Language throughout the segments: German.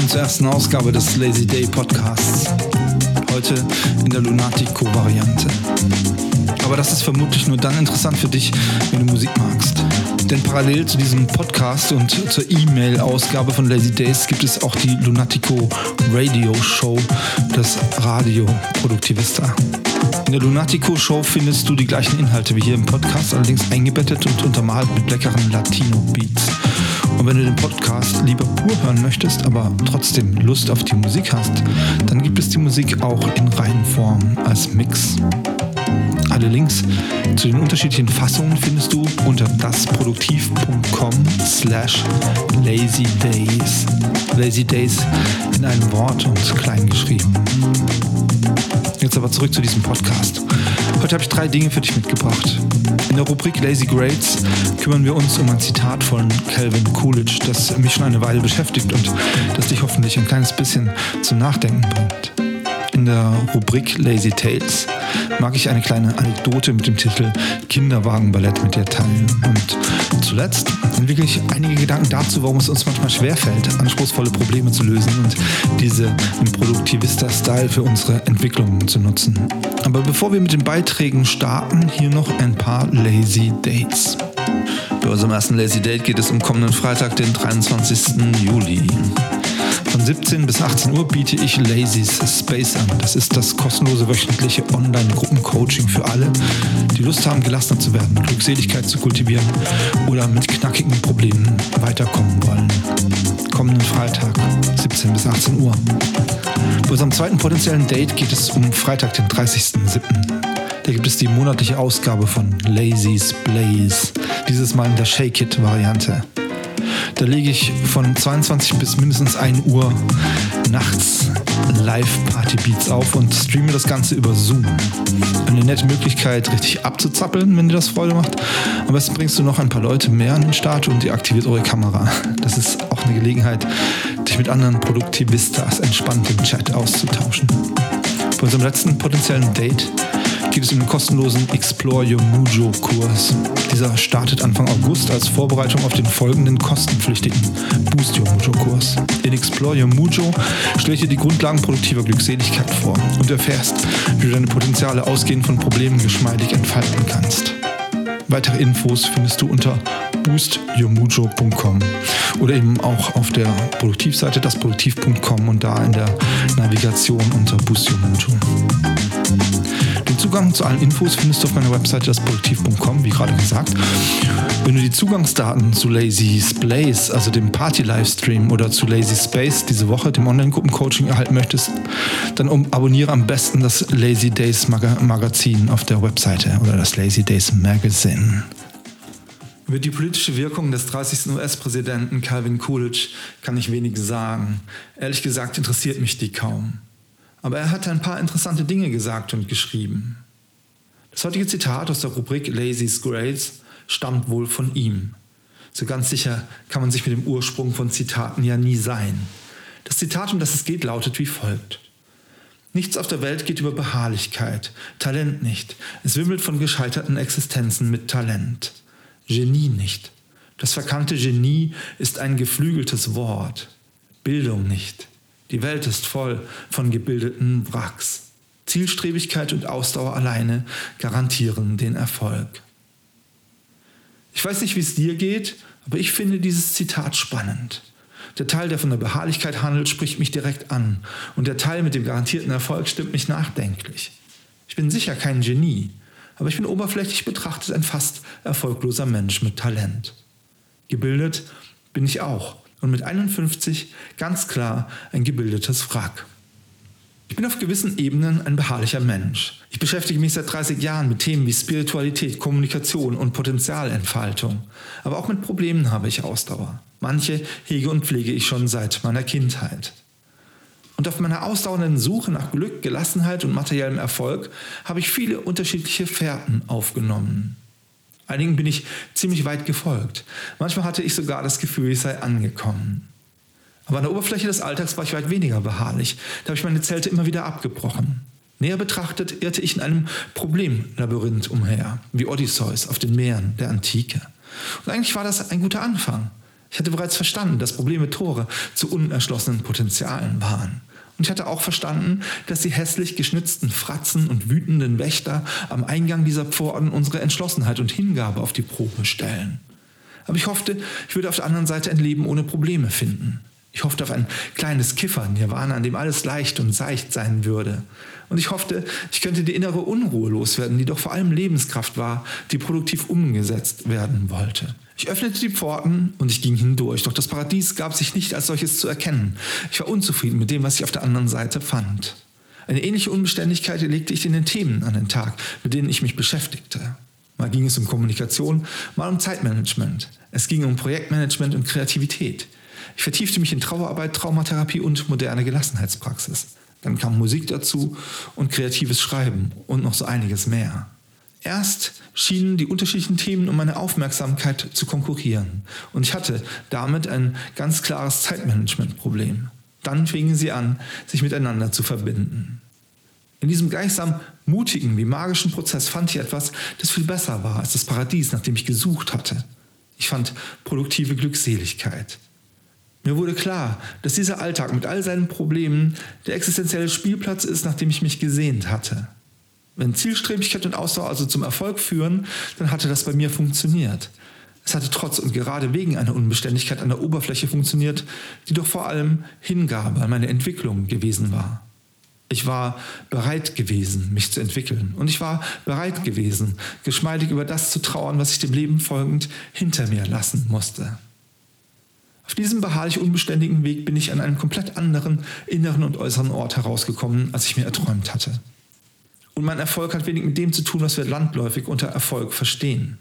willkommen zur ersten Ausgabe des Lazy Day Podcasts. Heute in der Lunatico-Variante. Aber das ist vermutlich nur dann interessant für dich, wenn du Musik magst. Denn parallel zu diesem Podcast und zur E-Mail-Ausgabe von Lazy Days gibt es auch die Lunatico Radio Show, das Radio Produktivista. In der Lunatico Show findest du die gleichen Inhalte wie hier im Podcast, allerdings eingebettet und untermalt mit leckeren Latino-Beats. Und wenn du den Podcast lieber pur hören möchtest, aber trotzdem Lust auf die Musik hast, dann gibt es die Musik auch in Reihenform als Mix. Alle Links zu den unterschiedlichen Fassungen findest du unter dasproduktiv.com slash lazydays. Lazy Days in einem Wort und klein geschrieben. Jetzt aber zurück zu diesem Podcast. Heute habe ich drei Dinge für dich mitgebracht. In der Rubrik Lazy Grades kümmern wir uns um ein Zitat von Calvin Coolidge, das mich schon eine Weile beschäftigt und das dich hoffentlich ein kleines bisschen zum Nachdenken bringt. In der Rubrik Lazy Tales mag ich eine kleine Anekdote mit dem Titel Kinderwagenballett mit dir teilen. Und zuletzt entwickle ich einige Gedanken dazu, warum es uns manchmal schwerfällt, anspruchsvolle Probleme zu lösen und diese im Produktivista-Style für unsere Entwicklungen zu nutzen. Aber bevor wir mit den Beiträgen starten, hier noch ein paar Lazy Dates. Bei unserem ersten Lazy Date geht es um kommenden Freitag, den 23. Juli. Von 17 bis 18 Uhr biete ich Lazy's Space an. Das ist das kostenlose wöchentliche Online-Gruppencoaching für alle, die Lust haben, gelassener zu werden, Glückseligkeit zu kultivieren oder mit knackigen Problemen weiterkommen wollen. Kommenden Freitag, 17 bis 18 Uhr. Bei unserem zweiten potenziellen Date geht es um Freitag, den 30.07. Da gibt es die monatliche Ausgabe von Lazy's Blaze. Dieses Mal in der Shake It-Variante. Da lege ich von 22 bis mindestens 1 Uhr nachts Live-Party-Beats auf und streame das Ganze über Zoom. Eine nette Möglichkeit, richtig abzuzappeln, wenn dir das Freude macht. Am besten bringst du noch ein paar Leute mehr an den Start und ihr aktiviert eure Kamera. Das ist auch eine Gelegenheit, dich mit anderen Produktivistas entspannt im Chat auszutauschen. Bei unserem letzten potenziellen Date geht es um den kostenlosen Explore Your Mujo Kurs. Dieser startet Anfang August als Vorbereitung auf den folgenden kostenpflichtigen Boost Your Mujo Kurs. In Explore Your Mujo stelle ich dir die Grundlagen produktiver Glückseligkeit vor und erfährst, wie du deine Potenziale ausgehend von Problemen geschmeidig entfalten kannst. Weitere Infos findest du unter boostyourmujo.com oder eben auch auf der Produktivseite dasproduktiv.com und da in der Navigation unter Boost Your Mujo. Den Zugang zu allen Infos findest du auf meiner Webseite dasproduktiv.com, wie gerade gesagt. Wenn du die Zugangsdaten zu Lazy Blaze, also dem Party-Livestream oder zu Lazy Space diese Woche, dem Online-Gruppen-Coaching erhalten möchtest, dann abonniere am besten das Lazy Days Magazin auf der Webseite oder das Lazy Days Magazine. Über die politische Wirkung des 30. US-Präsidenten Calvin Coolidge kann ich wenig sagen. Ehrlich gesagt interessiert mich die kaum. Aber er hat ein paar interessante Dinge gesagt und geschrieben. Das heutige Zitat aus der Rubrik Lazy's Grades stammt wohl von ihm. So ganz sicher kann man sich mit dem Ursprung von Zitaten ja nie sein. Das Zitat, um das es geht, lautet wie folgt. Nichts auf der Welt geht über Beharrlichkeit, Talent nicht. Es wimmelt von gescheiterten Existenzen mit Talent. Genie nicht. Das verkannte Genie ist ein geflügeltes Wort. Bildung nicht. Die Welt ist voll von gebildeten Wracks. Zielstrebigkeit und Ausdauer alleine garantieren den Erfolg. Ich weiß nicht, wie es dir geht, aber ich finde dieses Zitat spannend. Der Teil, der von der Beharrlichkeit handelt, spricht mich direkt an und der Teil mit dem garantierten Erfolg stimmt mich nachdenklich. Ich bin sicher kein Genie, aber ich bin oberflächlich betrachtet ein fast erfolgloser Mensch mit Talent. Gebildet bin ich auch und mit 51 ganz klar ein gebildetes Wrack. Ich bin auf gewissen Ebenen ein beharrlicher Mensch. Ich beschäftige mich seit 30 Jahren mit Themen wie Spiritualität, Kommunikation und Potenzialentfaltung. Aber auch mit Problemen habe ich Ausdauer. Manche hege und pflege ich schon seit meiner Kindheit. Und auf meiner ausdauernden Suche nach Glück, Gelassenheit und materiellem Erfolg habe ich viele unterschiedliche Fährten aufgenommen. Einigen bin ich ziemlich weit gefolgt. Manchmal hatte ich sogar das Gefühl, ich sei angekommen. Aber an der Oberfläche des Alltags war ich weit weniger beharrlich. Da habe ich meine Zelte immer wieder abgebrochen. Näher betrachtet irrte ich in einem Problemlabyrinth umher, wie Odysseus auf den Meeren der Antike. Und eigentlich war das ein guter Anfang. Ich hatte bereits verstanden, dass Probleme Tore zu unerschlossenen Potenzialen waren. Und ich hatte auch verstanden, dass die hässlich geschnitzten Fratzen und wütenden Wächter am Eingang dieser Pforten unsere Entschlossenheit und Hingabe auf die Probe stellen. Aber ich hoffte, ich würde auf der anderen Seite ein Leben ohne Probleme finden. Ich hoffte auf ein kleines Kiffer-Nirvana, an dem alles leicht und seicht sein würde. Und ich hoffte, ich könnte die innere Unruhe loswerden, die doch vor allem Lebenskraft war, die produktiv umgesetzt werden wollte. Ich öffnete die Pforten und ich ging hindurch, doch das Paradies gab sich nicht als solches zu erkennen. Ich war unzufrieden mit dem, was ich auf der anderen Seite fand. Eine ähnliche Unbeständigkeit legte ich in den Themen an den Tag, mit denen ich mich beschäftigte. Mal ging es um Kommunikation, mal um Zeitmanagement. Es ging um Projektmanagement und Kreativität. Ich vertiefte mich in Trauerarbeit, Traumatherapie und moderne Gelassenheitspraxis. Dann kam Musik dazu und kreatives Schreiben und noch so einiges mehr. Erst schienen die unterschiedlichen Themen um meine Aufmerksamkeit zu konkurrieren. Und ich hatte damit ein ganz klares Zeitmanagementproblem. Dann fingen sie an, sich miteinander zu verbinden. In diesem gleichsam mutigen wie magischen Prozess fand ich etwas, das viel besser war als das Paradies, nach dem ich gesucht hatte. Ich fand produktive Glückseligkeit. Mir wurde klar, dass dieser Alltag mit all seinen Problemen der existenzielle Spielplatz ist, nach dem ich mich gesehnt hatte. Wenn Zielstrebigkeit und Ausdauer also zum Erfolg führen, dann hatte das bei mir funktioniert. Es hatte trotz und gerade wegen einer Unbeständigkeit an der Oberfläche funktioniert, die doch vor allem Hingabe an meine Entwicklung gewesen war. Ich war bereit gewesen, mich zu entwickeln. Und ich war bereit gewesen, geschmeidig über das zu trauern, was ich dem Leben folgend hinter mir lassen musste. Auf diesem beharrlich unbeständigen Weg bin ich an einem komplett anderen inneren und äußeren Ort herausgekommen, als ich mir erträumt hatte. Und mein Erfolg hat wenig mit dem zu tun, was wir landläufig unter Erfolg verstehen.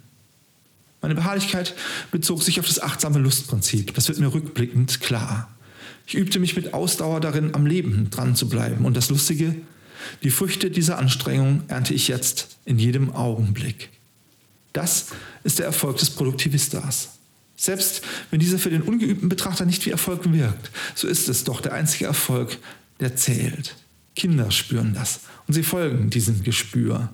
Meine Beharrlichkeit bezog sich auf das achtsame Lustprinzip. Das wird mir rückblickend klar. Ich übte mich mit Ausdauer darin, am Leben dran zu bleiben. Und das Lustige, die Früchte dieser Anstrengung ernte ich jetzt in jedem Augenblick. Das ist der Erfolg des Produktivistas. Selbst wenn dieser für den ungeübten Betrachter nicht wie Erfolg wirkt, so ist es doch der einzige Erfolg, der zählt. Kinder spüren das und sie folgen diesem Gespür.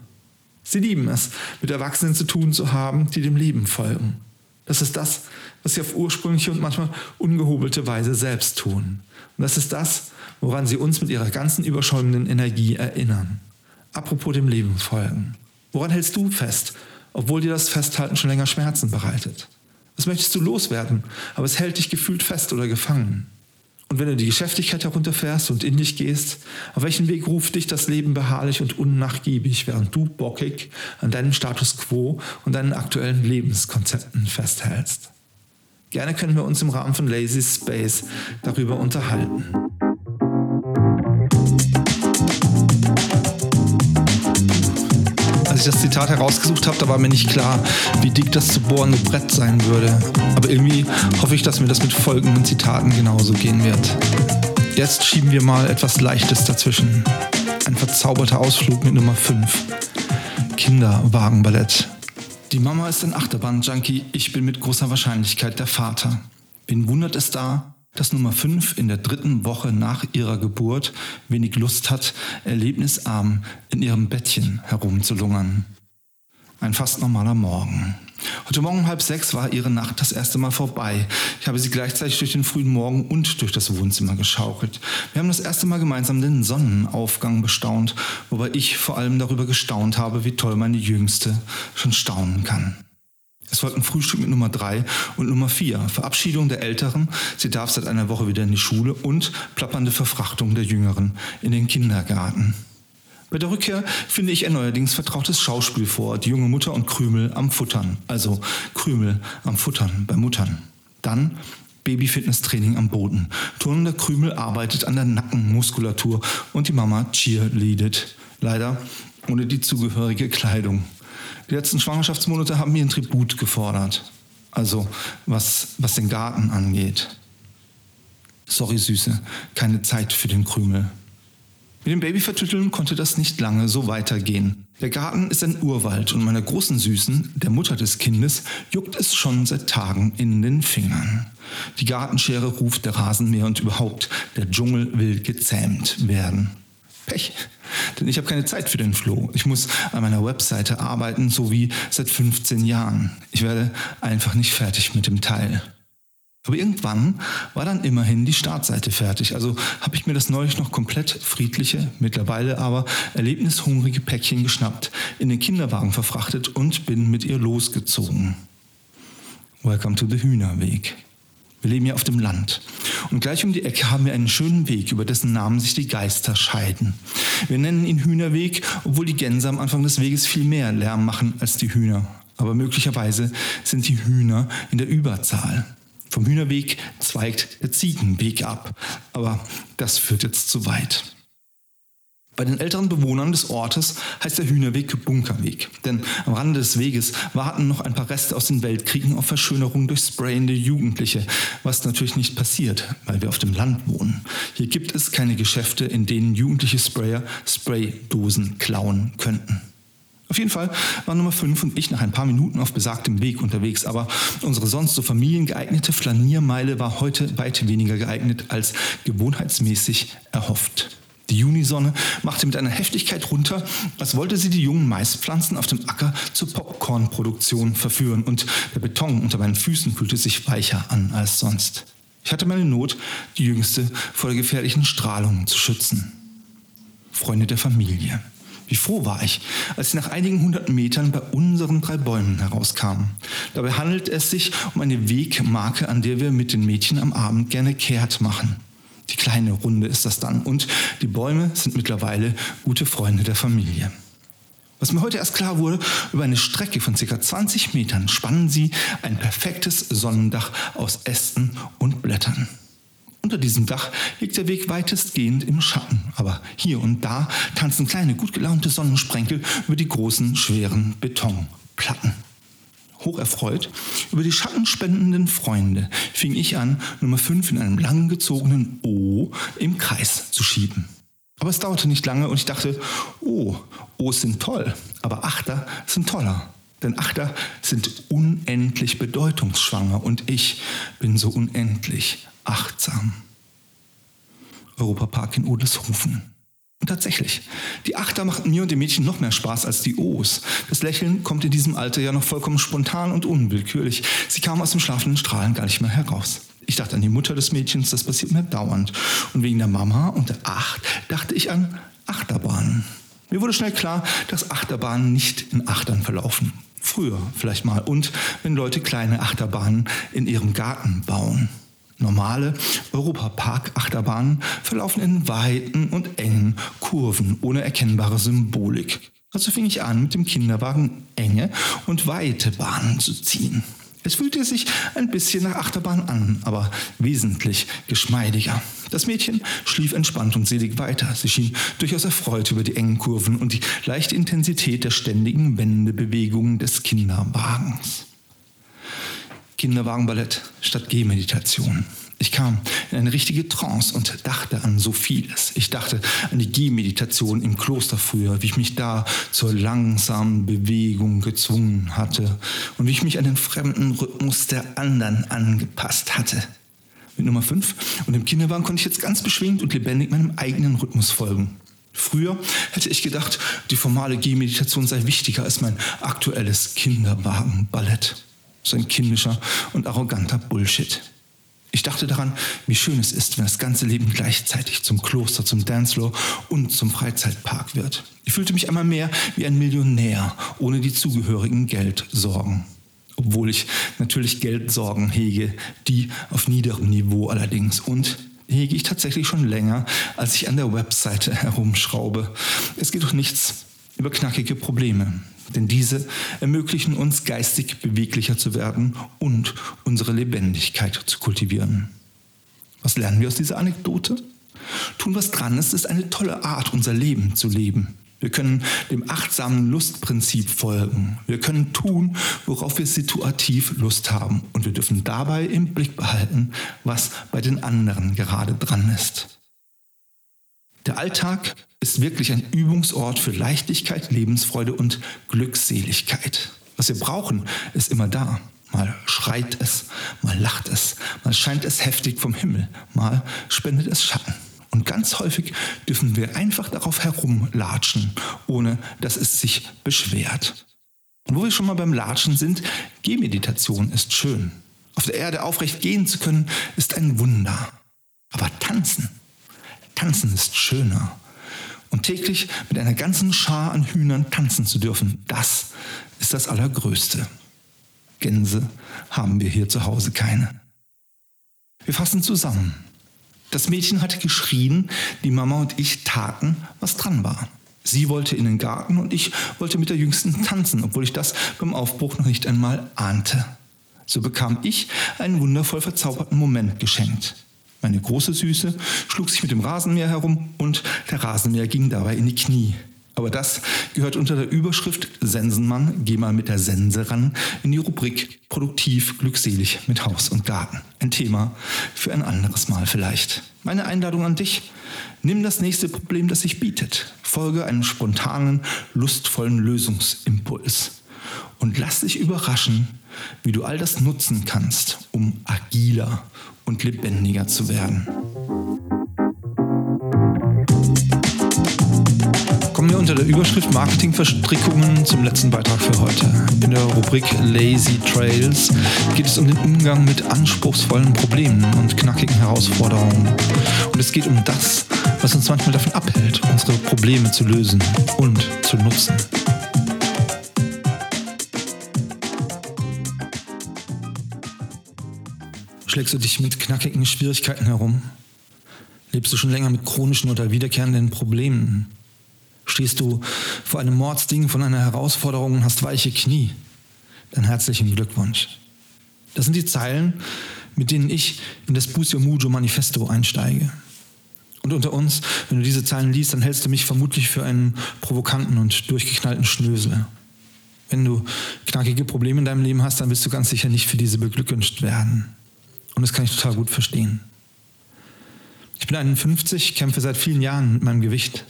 Sie lieben es, mit Erwachsenen zu tun zu haben, die dem Leben folgen. Das ist das, was sie auf ursprüngliche und manchmal ungehobelte Weise selbst tun. Und das ist das, woran sie uns mit ihrer ganzen überschäumenden Energie erinnern. Apropos dem Leben folgen. Woran hältst du fest, obwohl dir das Festhalten schon länger Schmerzen bereitet? Was möchtest du loswerden, aber es hält dich gefühlt fest oder gefangen? Und wenn du die Geschäftigkeit herunterfährst und in dich gehst, auf welchen Weg ruft dich das Leben beharrlich und unnachgiebig, während du bockig an deinem Status quo und deinen aktuellen Lebenskonzepten festhältst? Gerne können wir uns im Rahmen von Lazy Space darüber unterhalten. Ich das Zitat herausgesucht habe, da war mir nicht klar, wie dick das zu bohrende Brett sein würde. Aber irgendwie hoffe ich, dass mir das mit folgenden Zitaten genauso gehen wird. Jetzt schieben wir mal etwas Leichtes dazwischen. Ein verzauberter Ausflug mit Nummer 5. Kinderwagenballett. Die Mama ist ein Achterbahn-Junkie, ich bin mit großer Wahrscheinlichkeit der Vater. Wen wundert es da, dass Nummer 5 in der dritten Woche nach ihrer Geburt wenig Lust hat, erlebnisarm in ihrem Bettchen herumzulungern. Ein fast normaler Morgen. Heute Morgen um halb sechs war ihre Nacht das erste Mal vorbei. Ich habe sie gleichzeitig durch den frühen Morgen und durch das Wohnzimmer geschaukelt. Wir haben das erste Mal gemeinsam den Sonnenaufgang bestaunt, wobei ich vor allem darüber gestaunt habe, wie toll meine Jüngste schon staunen kann. Es folgten Frühstück mit Nummer drei und Nummer vier. Verabschiedung der Älteren, sie darf seit einer Woche wieder in die Schule und plappernde Verfrachtung der Jüngeren in den Kindergarten. Bei der Rückkehr finde ich ein neuerdings vertrautes Schauspiel vor, die junge Mutter und Krümel am Futtern, also Krümel am Futtern bei Muttern. Dann Babyfitness-Training am Boden. Turnender Krümel arbeitet an der Nackenmuskulatur und die Mama cheerleadet. Leider ohne die zugehörige Kleidung. Die letzten Schwangerschaftsmonate haben ihren Tribut gefordert. Also was, was den Garten angeht. Sorry, Süße, keine Zeit für den Krümel. Mit dem Babyvertütteln konnte das nicht lange so weitergehen. Der Garten ist ein Urwald und meiner großen Süßen, der Mutter des Kindes, juckt es schon seit Tagen in den Fingern. Die Gartenschere ruft der Rasenmäher und überhaupt, der Dschungel will gezähmt werden. Pech. Denn ich habe keine Zeit für den Floh. Ich muss an meiner Webseite arbeiten, so wie seit 15 Jahren. Ich werde einfach nicht fertig mit dem Teil. Aber irgendwann war dann immerhin die Startseite fertig. Also habe ich mir das neulich noch komplett friedliche, mittlerweile aber erlebnishungrige Päckchen geschnappt, in den Kinderwagen verfrachtet und bin mit ihr losgezogen. Welcome to the Hühnerweg. Wir leben ja auf dem Land. Und gleich um die Ecke haben wir einen schönen Weg, über dessen Namen sich die Geister scheiden. Wir nennen ihn Hühnerweg, obwohl die Gänse am Anfang des Weges viel mehr Lärm machen als die Hühner. Aber möglicherweise sind die Hühner in der Überzahl. Vom Hühnerweg zweigt der Ziegenweg ab. Aber das führt jetzt zu weit. Bei den älteren Bewohnern des Ortes heißt der Hühnerweg Bunkerweg, denn am Rande des Weges warten noch ein paar Reste aus den Weltkriegen auf Verschönerung durch sprayende Jugendliche, was natürlich nicht passiert, weil wir auf dem Land wohnen. Hier gibt es keine Geschäfte, in denen jugendliche Sprayer Spraydosen klauen könnten. Auf jeden Fall waren Nummer 5 und ich nach ein paar Minuten auf besagtem Weg unterwegs, aber unsere sonst so familiengeeignete Flaniermeile war heute weit weniger geeignet als gewohnheitsmäßig erhofft. Die Junisonne machte mit einer Heftigkeit runter, als wollte sie die jungen Maispflanzen auf dem Acker zur Popcornproduktion verführen und der Beton unter meinen Füßen fühlte sich weicher an als sonst. Ich hatte meine Not, die jüngste vor der gefährlichen Strahlung zu schützen. Freunde der Familie. Wie froh war ich, als sie nach einigen hundert Metern bei unseren drei Bäumen herauskamen. Dabei handelt es sich um eine Wegmarke, an der wir mit den Mädchen am Abend gerne kehrt machen. Die kleine Runde ist das dann. Und die Bäume sind mittlerweile gute Freunde der Familie. Was mir heute erst klar wurde, über eine Strecke von ca. 20 Metern spannen sie ein perfektes Sonnendach aus Ästen und Blättern. Unter diesem Dach liegt der Weg weitestgehend im Schatten, aber hier und da tanzen kleine, gut gelaunte Sonnensprenkel über die großen, schweren Betonplatten. Hocherfreut über die schattenspendenden Freunde fing ich an, Nummer 5 in einem langgezogenen O im Kreis zu schieben. Aber es dauerte nicht lange und ich dachte, oh, O's sind toll, aber Achter sind toller. Denn Achter sind unendlich bedeutungsschwanger und ich bin so unendlich achtsam. Europapark in Odelshofen. Und tatsächlich, die Achter machten mir und dem Mädchen noch mehr Spaß als die O's. Das Lächeln kommt in diesem Alter ja noch vollkommen spontan und unwillkürlich. Sie kam aus dem schlafenden Strahlen gar nicht mehr heraus. Ich dachte an die Mutter des Mädchens, das passiert mir dauernd. Und wegen der Mama und der Acht dachte ich an Achterbahnen. Mir wurde schnell klar, dass Achterbahnen nicht in Achtern verlaufen. Früher vielleicht mal. Und wenn Leute kleine Achterbahnen in ihrem Garten bauen. Normale Europapark-Achterbahnen verlaufen in weiten und engen Kurven ohne erkennbare Symbolik. Also fing ich an, mit dem Kinderwagen enge und weite Bahnen zu ziehen. Es fühlte sich ein bisschen nach Achterbahn an, aber wesentlich geschmeidiger. Das Mädchen schlief entspannt und selig weiter. Sie schien durchaus erfreut über die engen Kurven und die leichte Intensität der ständigen Wendebewegungen des Kinderwagens. Kinderwagenballett statt Gehmeditation. Ich kam in eine richtige Trance und dachte an so vieles. Ich dachte an die Gehmeditation im Kloster früher, wie ich mich da zur langsamen Bewegung gezwungen hatte und wie ich mich an den fremden Rhythmus der anderen angepasst hatte. Mit Nummer 5 und im Kinderwagen konnte ich jetzt ganz beschwingt und lebendig meinem eigenen Rhythmus folgen. Früher hätte ich gedacht, die formale Gehmeditation sei wichtiger als mein aktuelles Kinderwagenballett so ein kindischer und arroganter Bullshit. Ich dachte daran, wie schön es ist, wenn das ganze Leben gleichzeitig zum Kloster, zum Dancefloor und zum Freizeitpark wird. Ich fühlte mich einmal mehr wie ein Millionär ohne die zugehörigen Geldsorgen. Obwohl ich natürlich Geldsorgen hege, die auf niederem Niveau allerdings. Und hege ich tatsächlich schon länger, als ich an der Webseite herumschraube. Es geht doch nichts über knackige Probleme denn diese ermöglichen uns geistig beweglicher zu werden und unsere Lebendigkeit zu kultivieren. Was lernen wir aus dieser Anekdote? Tun, was dran ist, ist eine tolle Art, unser Leben zu leben. Wir können dem achtsamen Lustprinzip folgen. Wir können tun, worauf wir situativ Lust haben. Und wir dürfen dabei im Blick behalten, was bei den anderen gerade dran ist. Der Alltag ist wirklich ein Übungsort für Leichtigkeit, Lebensfreude und Glückseligkeit. Was wir brauchen, ist immer da. Mal schreit es, mal lacht es, mal scheint es heftig vom Himmel, mal spendet es Schatten. Und ganz häufig dürfen wir einfach darauf herumlatschen, ohne dass es sich beschwert. Und wo wir schon mal beim Latschen sind, Gehmeditation ist schön. Auf der Erde aufrecht gehen zu können, ist ein Wunder. Aber tanzen, tanzen ist schöner. Und täglich mit einer ganzen Schar an Hühnern tanzen zu dürfen, das ist das Allergrößte. Gänse haben wir hier zu Hause keine. Wir fassen zusammen. Das Mädchen hatte geschrien, die Mama und ich taten, was dran war. Sie wollte in den Garten und ich wollte mit der Jüngsten tanzen, obwohl ich das beim Aufbruch noch nicht einmal ahnte. So bekam ich einen wundervoll verzauberten Moment geschenkt. Meine große Süße schlug sich mit dem Rasenmäher herum und der Rasenmäher ging dabei in die Knie. Aber das gehört unter der Überschrift Sensenmann, geh mal mit der Sense ran, in die Rubrik Produktiv, glückselig mit Haus und Garten. Ein Thema für ein anderes Mal vielleicht. Meine Einladung an dich, nimm das nächste Problem, das sich bietet. Folge einem spontanen, lustvollen Lösungsimpuls. Und lass dich überraschen, wie du all das nutzen kannst, um agiler und lebendiger zu werden. Kommen wir unter der Überschrift Marketingverstrickungen zum letzten Beitrag für heute. In der Rubrik Lazy Trails geht es um den Umgang mit anspruchsvollen Problemen und knackigen Herausforderungen. Und es geht um das, was uns manchmal davon abhält, unsere Probleme zu lösen und zu nutzen. Schlägst du dich mit knackigen Schwierigkeiten herum? Lebst du schon länger mit chronischen oder wiederkehrenden Problemen? Stehst du vor einem Mordsding von einer Herausforderung und hast weiche Knie? Dann herzlichen Glückwunsch. Das sind die Zeilen, mit denen ich in das Busio Mujo Manifesto einsteige. Und unter uns, wenn du diese Zeilen liest, dann hältst du mich vermutlich für einen provokanten und durchgeknallten Schnösel. Wenn du knackige Probleme in deinem Leben hast, dann wirst du ganz sicher nicht für diese beglückwünscht werden. Und das kann ich total gut verstehen. Ich bin 51, kämpfe seit vielen Jahren mit meinem Gewicht.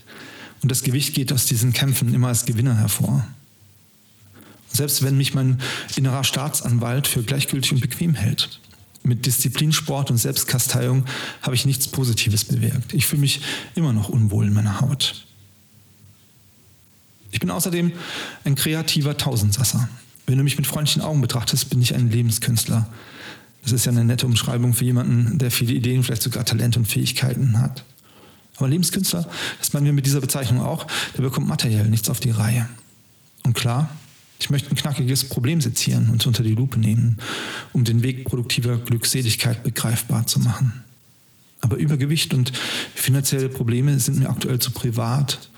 Und das Gewicht geht aus diesen Kämpfen immer als Gewinner hervor. Selbst wenn mich mein innerer Staatsanwalt für gleichgültig und bequem hält. Mit Disziplin, Sport und Selbstkasteiung habe ich nichts Positives bewirkt. Ich fühle mich immer noch unwohl in meiner Haut. Ich bin außerdem ein kreativer Tausendsasser. Wenn du mich mit freundlichen Augen betrachtest, bin ich ein Lebenskünstler. Das ist ja eine nette Umschreibung für jemanden, der viele Ideen, vielleicht sogar Talente und Fähigkeiten hat. Aber Lebenskünstler, das meinen wir mit dieser Bezeichnung auch, der bekommt materiell nichts auf die Reihe. Und klar, ich möchte ein knackiges Problem sezieren und unter die Lupe nehmen, um den Weg produktiver Glückseligkeit begreifbar zu machen. Aber Übergewicht und finanzielle Probleme sind mir aktuell zu privat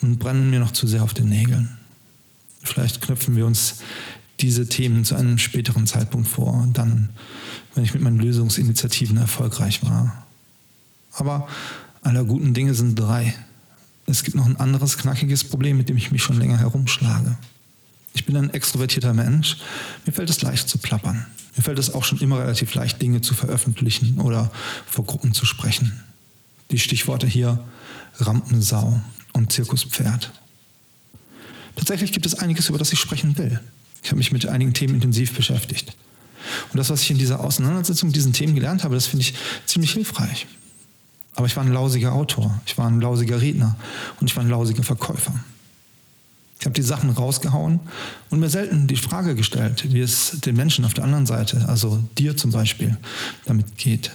und brennen mir noch zu sehr auf den Nägeln. Vielleicht knöpfen wir uns diese Themen zu einem späteren Zeitpunkt vor, dann, wenn ich mit meinen Lösungsinitiativen erfolgreich war. Aber aller guten Dinge sind drei. Es gibt noch ein anderes knackiges Problem, mit dem ich mich schon länger herumschlage. Ich bin ein extrovertierter Mensch. Mir fällt es leicht zu plappern. Mir fällt es auch schon immer relativ leicht, Dinge zu veröffentlichen oder vor Gruppen zu sprechen. Die Stichworte hier Rampensau und Zirkuspferd. Tatsächlich gibt es einiges, über das ich sprechen will. Ich habe mich mit einigen Themen intensiv beschäftigt. Und das, was ich in dieser Auseinandersetzung mit diesen Themen gelernt habe, das finde ich ziemlich hilfreich. Aber ich war ein lausiger Autor, ich war ein lausiger Redner und ich war ein lausiger Verkäufer. Ich habe die Sachen rausgehauen und mir selten die Frage gestellt, wie es den Menschen auf der anderen Seite, also dir zum Beispiel, damit geht.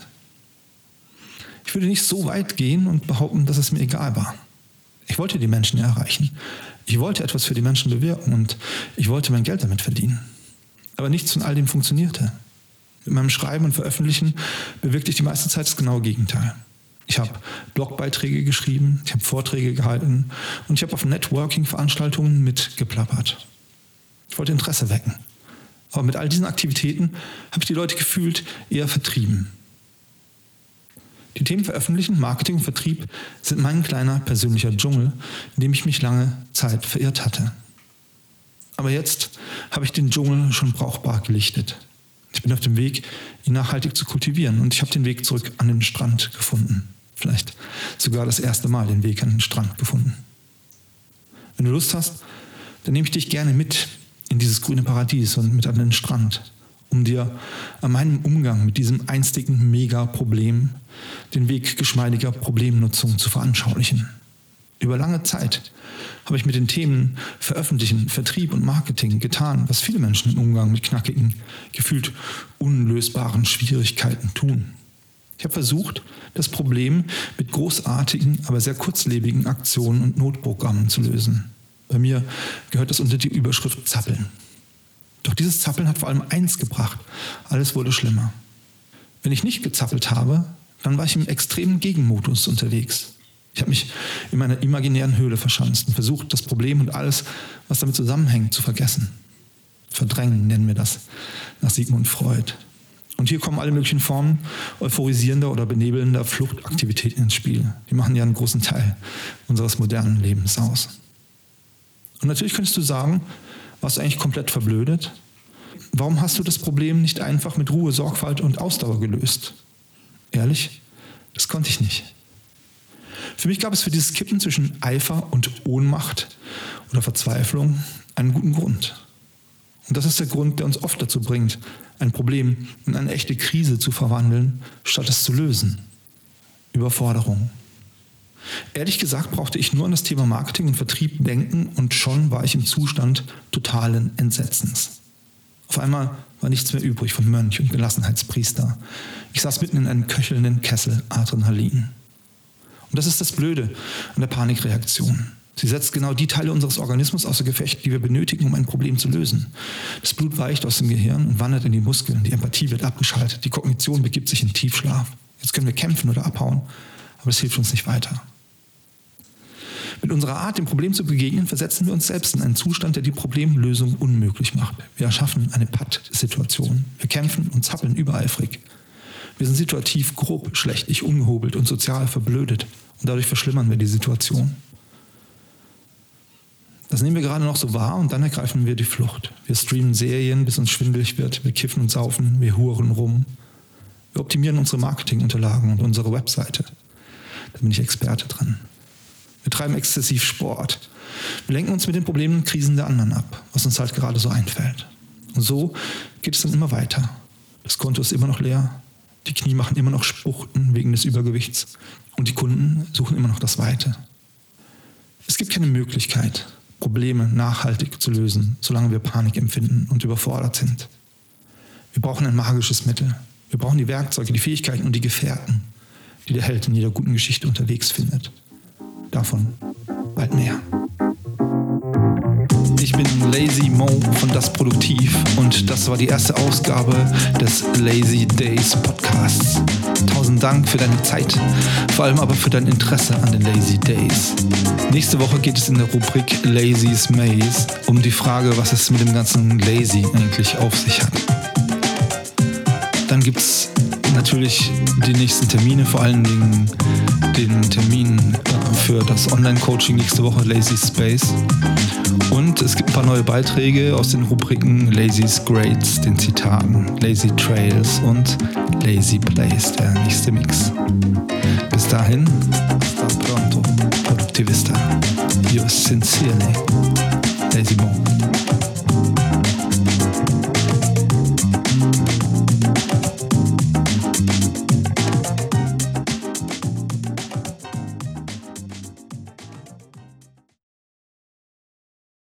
Ich würde nicht so weit gehen und behaupten, dass es mir egal war. Ich wollte die Menschen erreichen. Ich wollte etwas für die Menschen bewirken und ich wollte mein Geld damit verdienen. Aber nichts von all dem funktionierte. Mit meinem Schreiben und Veröffentlichen bewirkte ich die meiste Zeit das genaue Gegenteil. Ich habe Blogbeiträge geschrieben, ich habe Vorträge gehalten und ich habe auf Networking-Veranstaltungen mitgeplappert. Ich wollte Interesse wecken. Aber mit all diesen Aktivitäten habe ich die Leute gefühlt eher vertrieben. Die Themen Veröffentlichen, Marketing und Vertrieb sind mein kleiner persönlicher Dschungel, in dem ich mich lange Zeit verirrt hatte. Aber jetzt habe ich den Dschungel schon brauchbar gelichtet. Ich bin auf dem Weg, ihn nachhaltig zu kultivieren und ich habe den Weg zurück an den Strand gefunden vielleicht sogar das erste Mal den Weg an den Strand gefunden. Wenn du Lust hast, dann nehme ich dich gerne mit in dieses grüne Paradies und mit an den Strand, um dir an meinem Umgang mit diesem einstigen Mega-Problem den Weg geschmeidiger Problemnutzung zu veranschaulichen. Über lange Zeit habe ich mit den Themen Veröffentlichen, Vertrieb und Marketing getan, was viele Menschen im Umgang mit knackigen, gefühlt unlösbaren Schwierigkeiten tun. Ich habe versucht, das Problem mit großartigen, aber sehr kurzlebigen Aktionen und Notprogrammen zu lösen. Bei mir gehört das unter die Überschrift Zappeln. Doch dieses Zappeln hat vor allem eins gebracht. Alles wurde schlimmer. Wenn ich nicht gezappelt habe, dann war ich im extremen Gegenmodus unterwegs. Ich habe mich in meiner imaginären Höhle verschanzt und versucht, das Problem und alles, was damit zusammenhängt, zu vergessen. Verdrängen nennen wir das nach Sigmund Freud. Und hier kommen alle möglichen Formen euphorisierender oder benebelnder Fluchtaktivitäten ins Spiel. Die machen ja einen großen Teil unseres modernen Lebens aus. Und natürlich könntest du sagen, warst du eigentlich komplett verblödet? Warum hast du das Problem nicht einfach mit Ruhe, Sorgfalt und Ausdauer gelöst? Ehrlich, das konnte ich nicht. Für mich gab es für dieses Kippen zwischen Eifer und Ohnmacht oder Verzweiflung einen guten Grund. Und das ist der Grund, der uns oft dazu bringt, ein Problem in eine echte Krise zu verwandeln, statt es zu lösen. Überforderung. Ehrlich gesagt brauchte ich nur an das Thema Marketing und Vertrieb denken und schon war ich im Zustand totalen Entsetzens. Auf einmal war nichts mehr übrig von Mönch und Gelassenheitspriester. Ich saß mitten in einem köchelnden Kessel Adrenalin. Und das ist das Blöde an der Panikreaktion. Sie setzt genau die Teile unseres Organismus außer Gefecht, die wir benötigen, um ein Problem zu lösen. Das Blut weicht aus dem Gehirn und wandert in die Muskeln. Die Empathie wird abgeschaltet. Die Kognition begibt sich in Tiefschlaf. Jetzt können wir kämpfen oder abhauen, aber es hilft uns nicht weiter. Mit unserer Art, dem Problem zu begegnen, versetzen wir uns selbst in einen Zustand, der die Problemlösung unmöglich macht. Wir erschaffen eine Patt-Situation. Wir kämpfen und zappeln übereifrig. Wir sind situativ grob, schlechtig, ungehobelt und sozial verblödet. Und dadurch verschlimmern wir die Situation. Das nehmen wir gerade noch so wahr und dann ergreifen wir die Flucht. Wir streamen Serien, bis uns schwindelig wird. Wir kiffen und saufen. Wir huren rum. Wir optimieren unsere Marketingunterlagen und unsere Webseite. Da bin ich Experte dran. Wir treiben exzessiv Sport. Wir lenken uns mit den Problemen und Krisen der anderen ab, was uns halt gerade so einfällt. Und so geht es dann immer weiter. Das Konto ist immer noch leer. Die Knie machen immer noch Spuchten wegen des Übergewichts. Und die Kunden suchen immer noch das Weite. Es gibt keine Möglichkeit, Probleme nachhaltig zu lösen, solange wir Panik empfinden und überfordert sind. Wir brauchen ein magisches Mittel. Wir brauchen die Werkzeuge, die Fähigkeiten und die Gefährten, die der Held in jeder guten Geschichte unterwegs findet. Davon bald mehr. Ich bin Lazy Mo von Das Produktiv und das war die erste Ausgabe des Lazy Days Podcasts. Tausend Dank für deine Zeit, vor allem aber für dein Interesse an den Lazy Days. Nächste Woche geht es in der Rubrik Lazy's Maze um die Frage, was es mit dem ganzen Lazy eigentlich auf sich hat. Dann gibt es natürlich die nächsten Termine, vor allen Dingen den Termin äh, für das Online-Coaching nächste Woche Lazy Space. Und es gibt ein paar neue Beiträge aus den Rubriken Lazy's Grades, den Zitaten, Lazy Trails und Lazy Place, der nächste Mix. Bis dahin, hasta pronto, Produktivista. Yours sincerely, Lazy Bone.